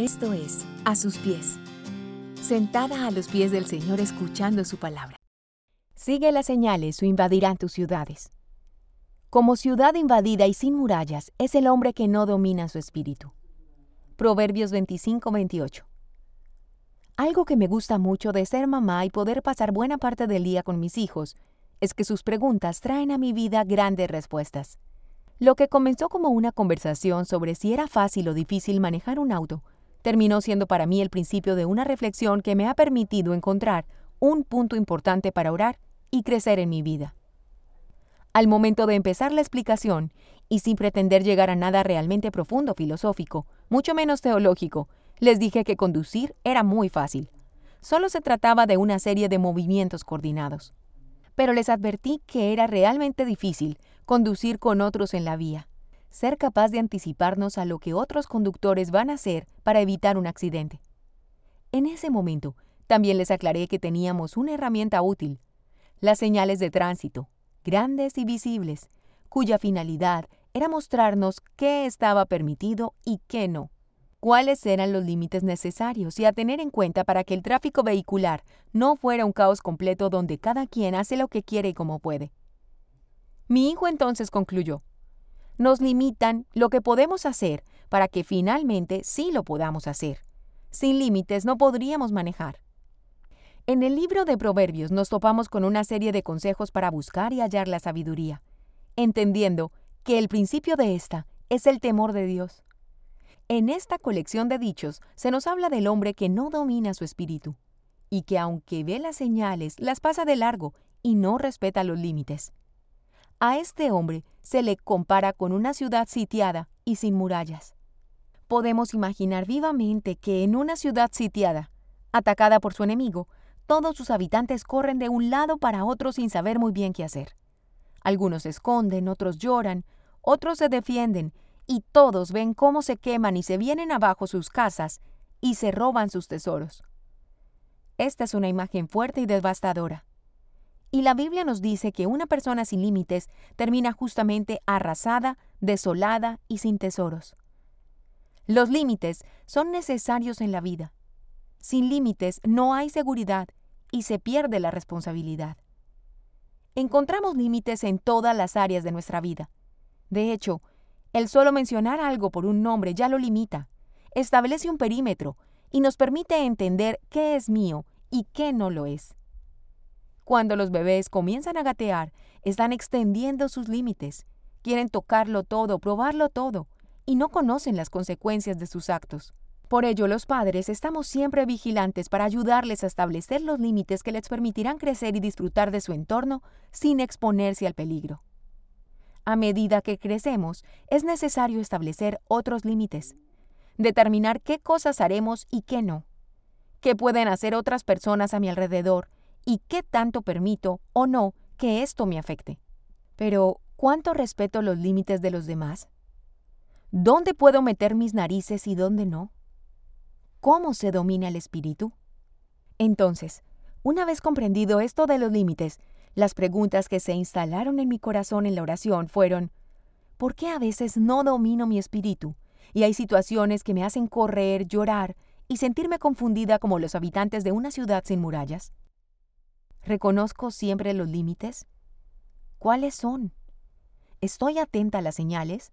Esto es, a sus pies. Sentada a los pies del Señor escuchando su palabra. Sigue las señales o invadirán tus ciudades. Como ciudad invadida y sin murallas es el hombre que no domina su espíritu. Proverbios 25-28. Algo que me gusta mucho de ser mamá y poder pasar buena parte del día con mis hijos es que sus preguntas traen a mi vida grandes respuestas. Lo que comenzó como una conversación sobre si era fácil o difícil manejar un auto, terminó siendo para mí el principio de una reflexión que me ha permitido encontrar un punto importante para orar y crecer en mi vida. Al momento de empezar la explicación, y sin pretender llegar a nada realmente profundo filosófico, mucho menos teológico, les dije que conducir era muy fácil. Solo se trataba de una serie de movimientos coordinados. Pero les advertí que era realmente difícil conducir con otros en la vía, ser capaz de anticiparnos a lo que otros conductores van a hacer para evitar un accidente. En ese momento, también les aclaré que teníamos una herramienta útil, las señales de tránsito, grandes y visibles, cuya finalidad era mostrarnos qué estaba permitido y qué no cuáles eran los límites necesarios y a tener en cuenta para que el tráfico vehicular no fuera un caos completo donde cada quien hace lo que quiere y como puede. Mi hijo entonces concluyó, nos limitan lo que podemos hacer para que finalmente sí lo podamos hacer. Sin límites no podríamos manejar. En el libro de Proverbios nos topamos con una serie de consejos para buscar y hallar la sabiduría, entendiendo que el principio de esta es el temor de Dios. En esta colección de dichos se nos habla del hombre que no domina su espíritu y que aunque ve las señales, las pasa de largo y no respeta los límites. A este hombre se le compara con una ciudad sitiada y sin murallas. Podemos imaginar vivamente que en una ciudad sitiada, atacada por su enemigo, todos sus habitantes corren de un lado para otro sin saber muy bien qué hacer. Algunos se esconden, otros lloran, otros se defienden y todos ven cómo se queman y se vienen abajo sus casas y se roban sus tesoros. Esta es una imagen fuerte y devastadora. Y la Biblia nos dice que una persona sin límites termina justamente arrasada, desolada y sin tesoros. Los límites son necesarios en la vida. Sin límites no hay seguridad y se pierde la responsabilidad. Encontramos límites en todas las áreas de nuestra vida. De hecho, el solo mencionar algo por un nombre ya lo limita, establece un perímetro y nos permite entender qué es mío y qué no lo es. Cuando los bebés comienzan a gatear, están extendiendo sus límites, quieren tocarlo todo, probarlo todo, y no conocen las consecuencias de sus actos. Por ello, los padres estamos siempre vigilantes para ayudarles a establecer los límites que les permitirán crecer y disfrutar de su entorno sin exponerse al peligro. A medida que crecemos, es necesario establecer otros límites, determinar qué cosas haremos y qué no, qué pueden hacer otras personas a mi alrededor y qué tanto permito o no que esto me afecte. Pero, ¿cuánto respeto los límites de los demás? ¿Dónde puedo meter mis narices y dónde no? ¿Cómo se domina el espíritu? Entonces, una vez comprendido esto de los límites, las preguntas que se instalaron en mi corazón en la oración fueron, ¿por qué a veces no domino mi espíritu? Y hay situaciones que me hacen correr, llorar y sentirme confundida como los habitantes de una ciudad sin murallas. ¿Reconozco siempre los límites? ¿Cuáles son? ¿Estoy atenta a las señales?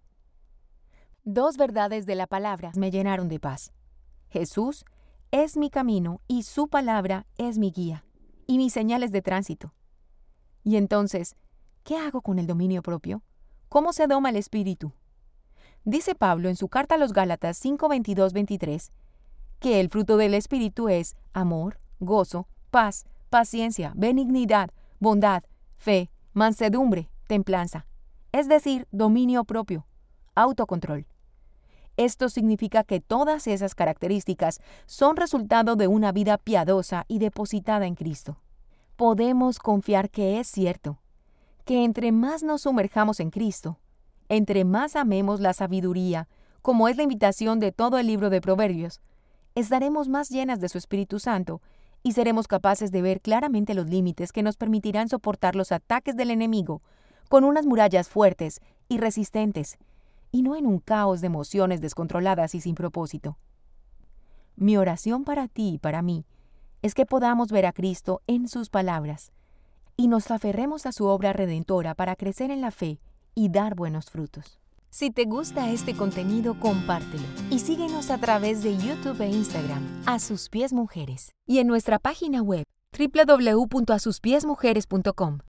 Dos verdades de la palabra me llenaron de paz. Jesús es mi camino y su palabra es mi guía y mis señales de tránsito. Y entonces, ¿qué hago con el dominio propio? ¿Cómo se doma el espíritu? Dice Pablo en su carta a los Gálatas 5, 23, que el fruto del espíritu es amor, gozo, paz, paciencia, benignidad, bondad, fe, mansedumbre, templanza, es decir, dominio propio, autocontrol. Esto significa que todas esas características son resultado de una vida piadosa y depositada en Cristo podemos confiar que es cierto, que entre más nos sumerjamos en Cristo, entre más amemos la sabiduría, como es la invitación de todo el libro de Proverbios, estaremos más llenas de su Espíritu Santo y seremos capaces de ver claramente los límites que nos permitirán soportar los ataques del enemigo con unas murallas fuertes y resistentes, y no en un caos de emociones descontroladas y sin propósito. Mi oración para ti y para mí es que podamos ver a Cristo en sus palabras y nos aferremos a su obra redentora para crecer en la fe y dar buenos frutos. Si te gusta este contenido, compártelo y síguenos a través de YouTube e Instagram, A Sus Pies Mujeres, y en nuestra página web www.asuspiesmujeres.com.